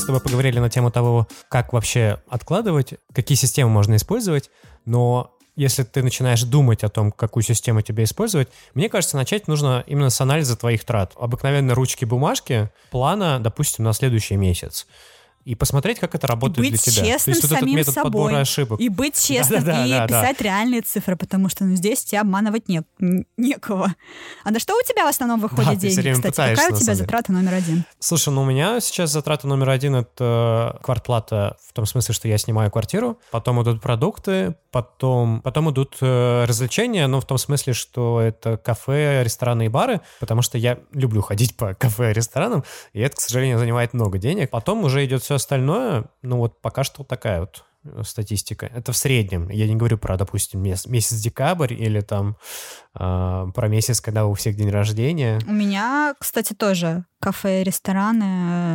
С тобой поговорили на тему того, как вообще откладывать, какие системы можно использовать, но если ты начинаешь думать о том, какую систему тебе использовать, мне кажется, начать нужно именно с анализа твоих трат. Обыкновенно ручки бумажки, плана, допустим, на следующий месяц и посмотреть, как это работает и быть для тебя. честным То есть вот самим этот метод собой. подбора ошибок. И быть честным, Да-да-да, и да, да. писать реальные цифры, потому что ну, здесь тебя обманывать не, н- некого. А на что у тебя в основном выходят Да, деньги, кстати? пытаешься, Какая у тебя затрата номер один? Слушай, ну у меня сейчас затрата номер один — это квартплата в том смысле, что я снимаю квартиру, потом идут продукты, потом, потом идут э, развлечения, ну в том смысле, что это кафе, рестораны и бары, потому что я люблю ходить по кафе и ресторанам, и это, к сожалению, занимает много денег. Потом уже идет все остальное, ну вот пока что такая вот э, статистика. Это в среднем. Я не говорю про, допустим, мес- месяц декабрь или там э, про месяц, когда у всех день рождения. У меня, кстати, тоже кафе, рестораны.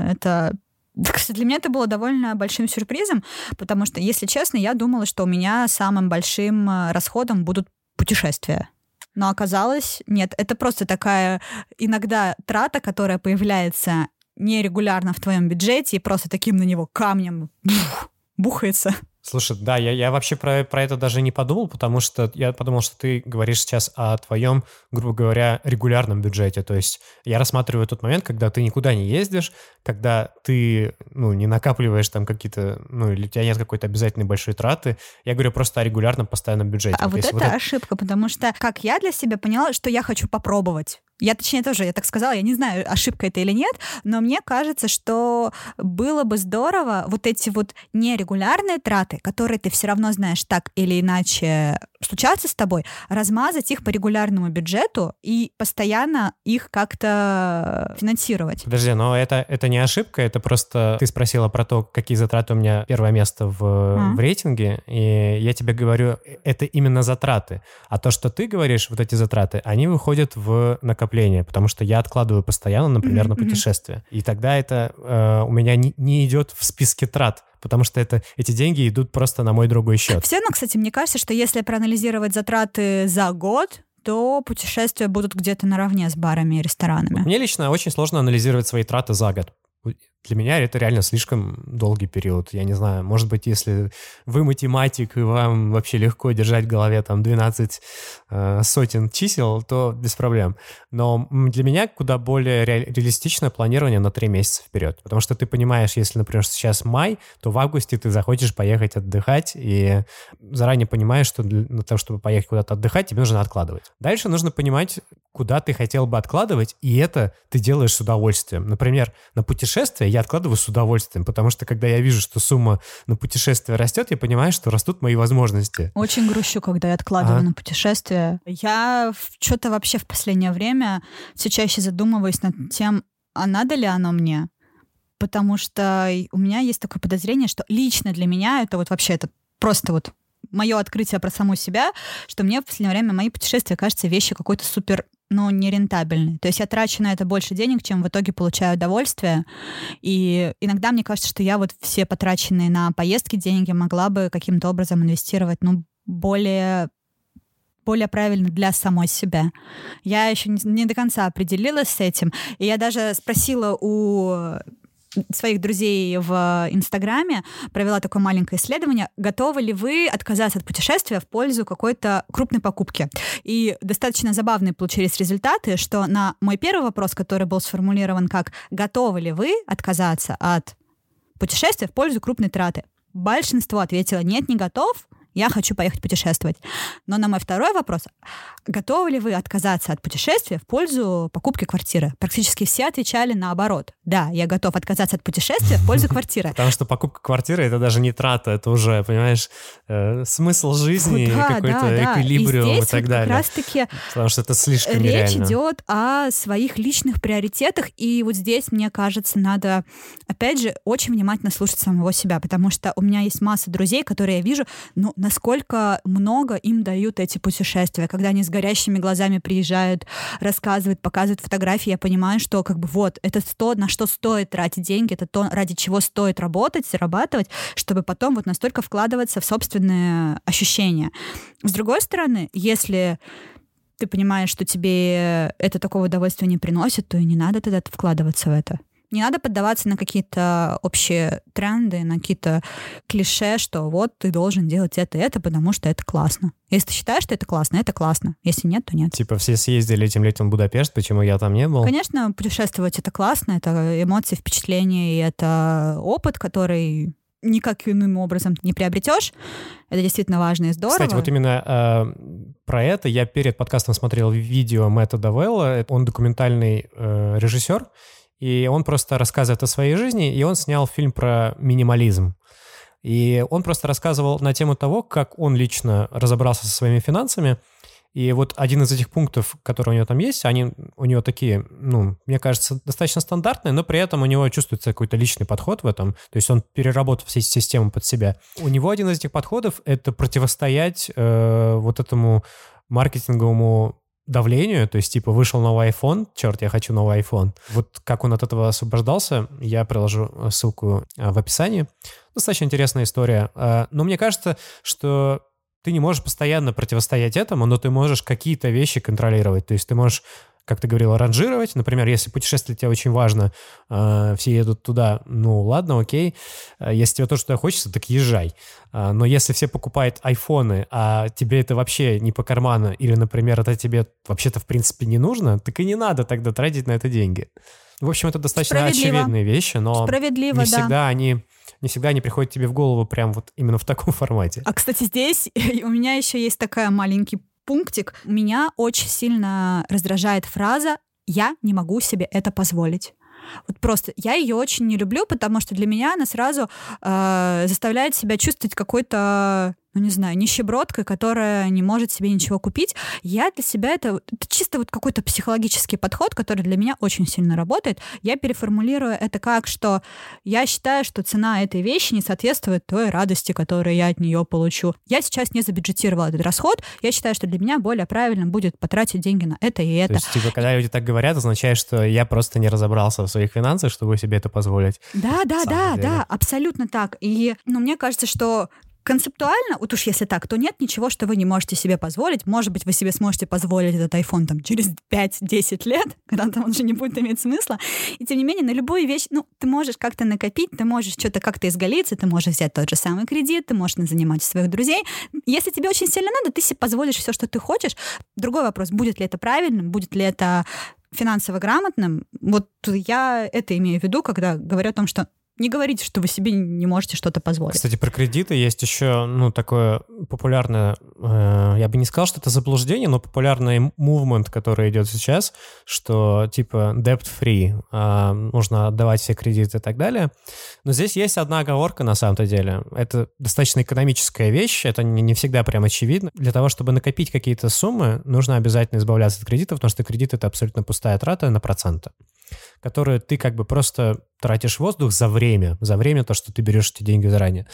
э, Это для меня это было довольно большим сюрпризом, потому что, если честно, я думала, что у меня самым большим э, расходом будут путешествия. Но оказалось, нет, это просто такая иногда трата, которая появляется нерегулярно в твоем бюджете и просто таким на него камнем бух, бухается. Слушай, да, я, я вообще про, про это даже не подумал, потому что я подумал, что ты говоришь сейчас о твоем, грубо говоря, регулярном бюджете. То есть я рассматриваю тот момент, когда ты никуда не ездишь, когда ты, ну, не накапливаешь там какие-то, ну, или у тебя нет какой-то обязательной большой траты. Я говорю просто о регулярном постоянном бюджете. А вот если это ошибка, потому что, как я для себя поняла, что я хочу попробовать. Я, точнее, тоже, я так сказала, я не знаю, ошибка это или нет, но мне кажется, что было бы здорово вот эти вот нерегулярные траты, которые ты все равно знаешь так или иначе случаться с тобой, размазать их по регулярному бюджету и постоянно их как-то финансировать. Подожди, но это, это не ошибка, это просто ты спросила про то, какие затраты у меня первое место в, А. в рейтинге, и я тебе говорю, это именно затраты. А то, что ты говоришь, вот эти затраты, они выходят в накопление, потому что я откладываю постоянно, например, на мгм. путешествие. И тогда это э, у меня не, не идет в списке трат, потому что это, эти деньги идут просто на мой другой счет. Все равно, кстати, мне кажется, что если проанализировать затраты за год, то путешествия будут где-то наравне с барами и ресторанами. Мне лично очень сложно анализировать свои траты за год. Для меня это реально слишком долгий период. Я не знаю, может быть, если вы математик и вам вообще легко держать в голове там 12 э, сотен чисел, то без проблем. Но для меня куда более ре- реалистичное планирование на 3 месяца вперед. Потому что ты понимаешь, если, например, сейчас май, то в августе ты захочешь поехать отдыхать и заранее понимаешь, что для того, чтобы поехать куда-то отдыхать, тебе нужно откладывать. Дальше нужно понимать, куда ты хотел бы откладывать, и это ты делаешь с удовольствием. Например, на путешествие я откладываю с удовольствием, потому что когда я вижу, что сумма на путешествие растет, я понимаю, что растут мои возможности. Очень грущу, когда я откладываю Ага. на путешествие. Я что-то вообще в последнее время все чаще задумываюсь над тем, а надо ли оно мне? Потому что у меня есть такое подозрение, что лично для меня это вот вообще это просто вот мое открытие про саму себя, что мне в последнее время мои путешествия кажутся вещи какой-то супер ну, нерентабельной. То есть я трачу на это больше денег, чем в итоге получаю удовольствие. И иногда мне кажется, что я вот все потраченные на поездки деньги могла бы каким-то образом инвестировать, ну, более более правильно для самой себя. Я еще не, не до конца определилась с этим. И я даже спросила у своих друзей в Инстаграме, провела такое маленькое исследование, готовы ли вы отказаться от путешествия в пользу какой-то крупной покупки. И достаточно забавные получились результаты, что на мой первый вопрос, который был сформулирован как «Готовы ли вы отказаться от путешествия в пользу крупной траты?» Большинство ответило «Нет, не готов», я хочу поехать путешествовать. Но на мой второй вопрос, готовы ли вы отказаться от путешествия в пользу покупки квартиры? Практически все отвечали наоборот. Да, я готов отказаться от путешествия в пользу квартиры. Потому что покупка квартиры это даже не трата, это уже, понимаешь, э, смысл жизни, какой-то эквилибриум и, так далее. как раз-таки Потому что это слишком речь идет о своих личных приоритетах, и вот здесь, мне кажется, надо, опять же, очень внимательно слушать самого себя, потому что у меня есть масса друзей, которые я вижу, ну, насколько много им дают эти путешествия, когда они с горящими глазами приезжают, рассказывают, показывают фотографии, я понимаю, что как бы вот, это то, на что стоит тратить деньги, это то, ради чего стоит работать, зарабатывать, чтобы потом вот настолько вкладываться в собственные ощущения. С другой стороны, если ты понимаешь, что тебе это такого удовольствия не приносит, то и не надо тогда вкладываться в это. Не надо поддаваться на какие-то общие тренды, на какие-то клише, что вот ты должен делать это и это, потому что это классно. Если ты считаешь, что это классно, это классно. Если нет, то нет. Типа все съездили этим летом в Будапешт, почему я там не был? Конечно, путешествовать это классно, это эмоции, впечатления, и это опыт, который никак иным образом не приобретешь. Это действительно важно и здорово. Кстати, вот именно э, про это я перед подкастом смотрел видео Мэтта Давелла. Он документальный э, режиссер, и он просто рассказывает о своей жизни, и он снял фильм про минимализм. И он просто рассказывал на тему того, как он лично разобрался со своими финансами, и вот один из этих пунктов, которые у него там есть, они у него такие, ну, мне кажется, достаточно стандартные, но при этом у него чувствуется какой-то личный подход в этом. То есть он переработал все эти системы под себя. У него один из этих подходов — это противостоять э, вот этому маркетинговому давлению, то есть типа вышел новый iPhone, черт, я хочу новый iPhone. Вот как он от этого освобождался, я приложу ссылку э, в описании. Достаточно интересная история. Э, но мне кажется, что ты не можешь постоянно противостоять этому, но ты можешь какие-то вещи контролировать. То есть ты можешь как ты говорил, ранжировать. Например, если путешествие тебе очень важно, э, все едут туда, ну ладно, окей. Э, если тебе то, что хочется, так езжай. Э, но если все покупают айфоны, а тебе это вообще не по карману, или, например, это тебе вообще-то в принципе не нужно, так и не надо тогда тратить на это деньги. В общем, это достаточно очевидные вещи, но не всегда да. они не всегда они приходят тебе в голову прям вот именно в таком формате. А, кстати, здесь у меня еще есть такая маленький пунктик. Меня очень сильно раздражает фраза «я не могу себе это позволить». Вот просто я ее очень не люблю, потому что для меня она сразу э, заставляет себя чувствовать какой-то ну, не знаю, нищебродкой, которая не может себе ничего купить. Я для себя это, это чисто вот какой-то психологический подход, который для меня очень сильно работает. Я переформулирую это как, что я считаю, что цена этой вещи не соответствует той радости, которую я от нее получу. Я сейчас не забюджетировала этот расход. Я считаю, что для меня более правильным будет потратить деньги на это и это. То есть, типа, когда люди так говорят, означает, что я просто не разобрался в своих финансах, чтобы себе это позволить. Да, да, да, деле. да, абсолютно так. И, ну, мне кажется, что концептуально, вот уж если так, то нет ничего, что вы не можете себе позволить. Может быть, вы себе сможете позволить этот iPhone там через 5-10 лет, когда там он уже не будет иметь смысла. И тем не менее, на любую вещь, ну, ты можешь как-то накопить, ты можешь что-то как-то изголиться, ты можешь взять тот же самый кредит, ты можешь занимать своих друзей. Если тебе очень сильно надо, ты себе позволишь все, что ты хочешь. Другой вопрос, будет ли это правильным, будет ли это финансово грамотным. Вот я это имею в виду, когда говорю о том, что не говорите, что вы себе не можете что-то позволить. Кстати, про кредиты есть еще, ну, такое популярное, э, я бы не сказал, что это заблуждение, но популярный movement, который идет сейчас, что типа debt-free, э, нужно отдавать все кредиты и так далее. Но здесь есть одна оговорка на самом-то деле. Это достаточно экономическая вещь, это не, не всегда прям очевидно. Для того, чтобы накопить какие-то суммы, нужно обязательно избавляться от кредитов, потому что кредит — это абсолютно пустая трата на проценты которую ты как бы просто тратишь воздух за время, за время то, что ты берешь эти деньги заранее.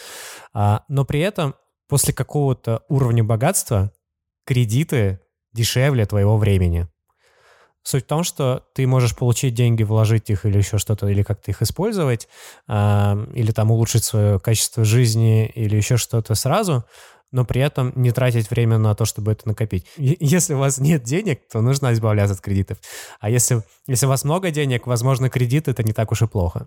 А, но при этом после какого-то уровня богатства кредиты дешевле твоего времени. Суть в том, что ты можешь получить деньги, вложить их или еще что-то, или как-то их использовать, э, или там улучшить свое качество жизни, или еще что-то сразу, но при этом не тратить время на то, чтобы это накопить. Если у вас нет денег, то нужно избавляться от кредитов. А если, если у вас много денег, возможно, кредит — это не так уж и плохо.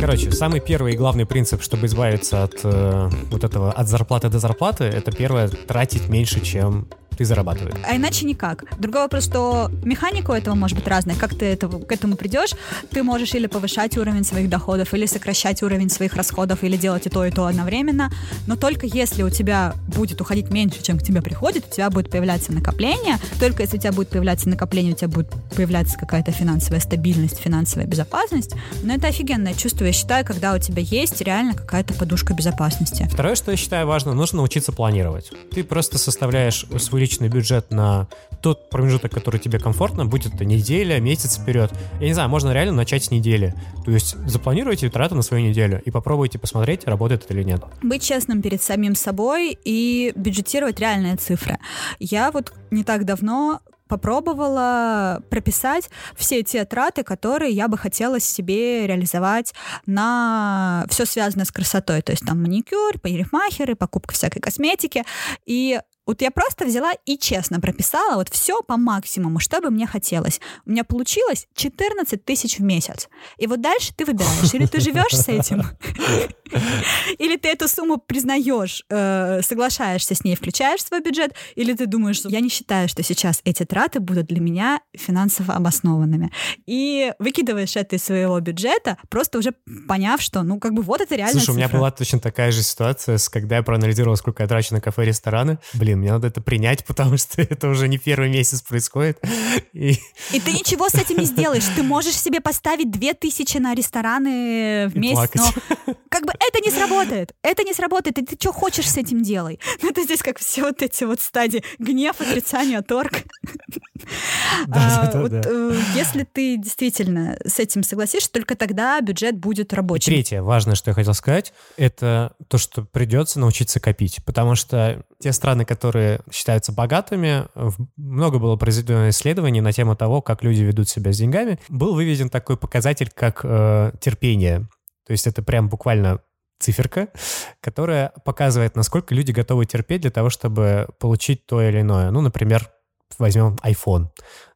Короче, самый первый и главный принцип, чтобы избавиться от э, вот этого от зарплаты до зарплаты, это первое тратить меньше, чем ты зарабатываешь. А иначе никак. Другой вопрос, что механика у этого может быть разная. Как ты это, к этому придешь? Ты можешь или повышать уровень своих доходов, или сокращать уровень своих расходов, или делать и то, и то одновременно. Но только если у тебя будет уходить меньше, чем к тебе приходит, у тебя будет появляться накопление. Только если у тебя будет появляться накопление, у тебя будет появляться какая-то финансовая стабильность, финансовая безопасность. Но это офигенное чувство, я считаю, когда у тебя есть реально какая-то подушка безопасности. Второе, что я считаю важно, нужно научиться планировать. Ты просто составляешь свой личный бюджет на тот промежуток, который тебе комфортно, будет это неделя, месяц вперед. Я не знаю, можно реально начать с недели. То есть запланируйте траты на свою неделю и попробуйте посмотреть, работает это или нет. Быть честным перед самим собой и бюджетировать реальные цифры. Я вот не так давно попробовала прописать все те траты, которые я бы хотела себе реализовать на все связанное с красотой. То есть там маникюр, парикмахеры, покупка всякой косметики. И Вот я просто взяла и честно прописала вот все по максимуму, что бы мне хотелось. У меня получилось 14 тысяч в месяц. И вот дальше ты выбираешь, или ты живешь с этим, или ты эту сумму признаешь, э, соглашаешься с ней, включаешь свой бюджет, или ты думаешь, я не считаю, что сейчас эти траты будут для меня финансово обоснованными. И выкидываешь это из своего бюджета, просто уже поняв, что, ну, как бы вот это реально Слушай, у меня была точно такая же ситуация, когда я проанализировал, сколько я трачу на кафе и рестораны. Блин, мне надо это принять, потому что это уже не первый месяц происходит. И, и ты ничего с этим не сделаешь. Ты можешь себе поставить две тысячи на рестораны в месяц, но как бы это не сработает. Это не сработает. И ты что хочешь с этим делай? Ну, это здесь как все вот эти вот стадии. Гнев, отрицание, торг. А, э, если ты действительно с этим согласишься, только тогда бюджет будет рабочим. Третье важное, что я хотел сказать, это то, что придется научиться копить. Потому что те страны, которые считаются богатыми, много было произведено исследований на тему того, как люди ведут себя с деньгами. Был выведен такой показатель, как э, терпение. То есть это прям буквально циферка, которая показывает, насколько люди готовы терпеть для того, чтобы получить то или иное. Ну, например, возьмем iPhone.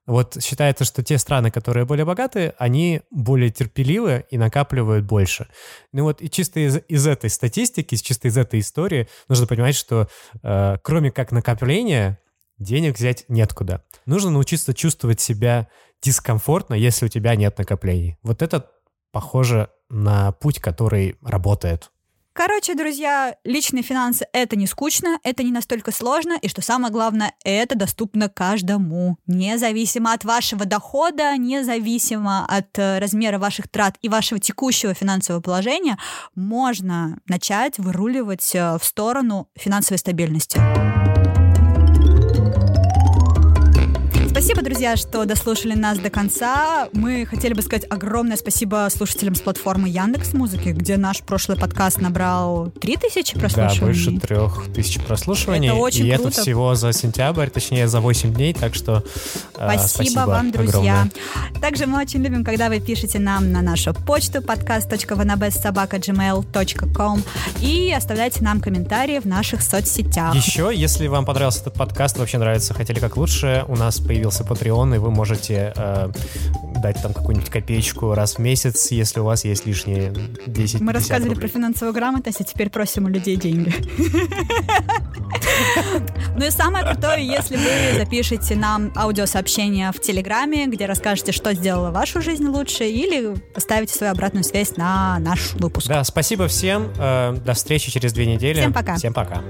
Вот считается, что те страны, которые более богатые, они более терпеливы и накапливают больше. Ну вот и чисто из, из этой статистики, чисто из этой истории нужно понимать, что э, кроме как накопления, денег взять неоткуда. Нужно научиться чувствовать себя дискомфортно, если у тебя нет накоплений. Вот это похоже на путь, который работает. Короче, друзья, личные финансы — это не скучно, это не настолько сложно, и что самое главное, это доступно каждому, независимо от вашего дохода, независимо от э, размера ваших трат и вашего текущего финансового положения, можно начать выруливать э, в сторону финансовой стабильности. Спасибо, друзья, что дослушали нас до конца. Мы хотели бы сказать огромное спасибо слушателям с платформы Яндекс Музыки, где наш прошлый подкаст набрал 3000 прослушиваний. Да, больше трех тысяч прослушиваний. Это очень И круто. это всего за сентябрь, точнее за 8 дней, так что спасибо, э, спасибо вам, друзья. Огромное. Также мы очень любим, когда вы пишете нам на нашу почту podcast.vanabessobaka.gmail.com и оставляйте нам комментарии в наших соцсетях. Еще, если вам понравился этот подкаст, вообще нравится «Хотели как лучше», у нас появился появился Patreon, и вы можете э, дать там какую-нибудь копеечку раз в месяц, если у вас есть лишние 10 Мы рассказывали рублей. про финансовую грамотность, а теперь просим у людей деньги. Ну и самое крутое, если вы запишете нам аудиосообщение в Телеграме, где расскажете, что сделало вашу жизнь лучше, или поставите свою обратную связь на наш выпуск. Да, спасибо всем. Э, до встречи через две недели. Всем пока. Всем пока.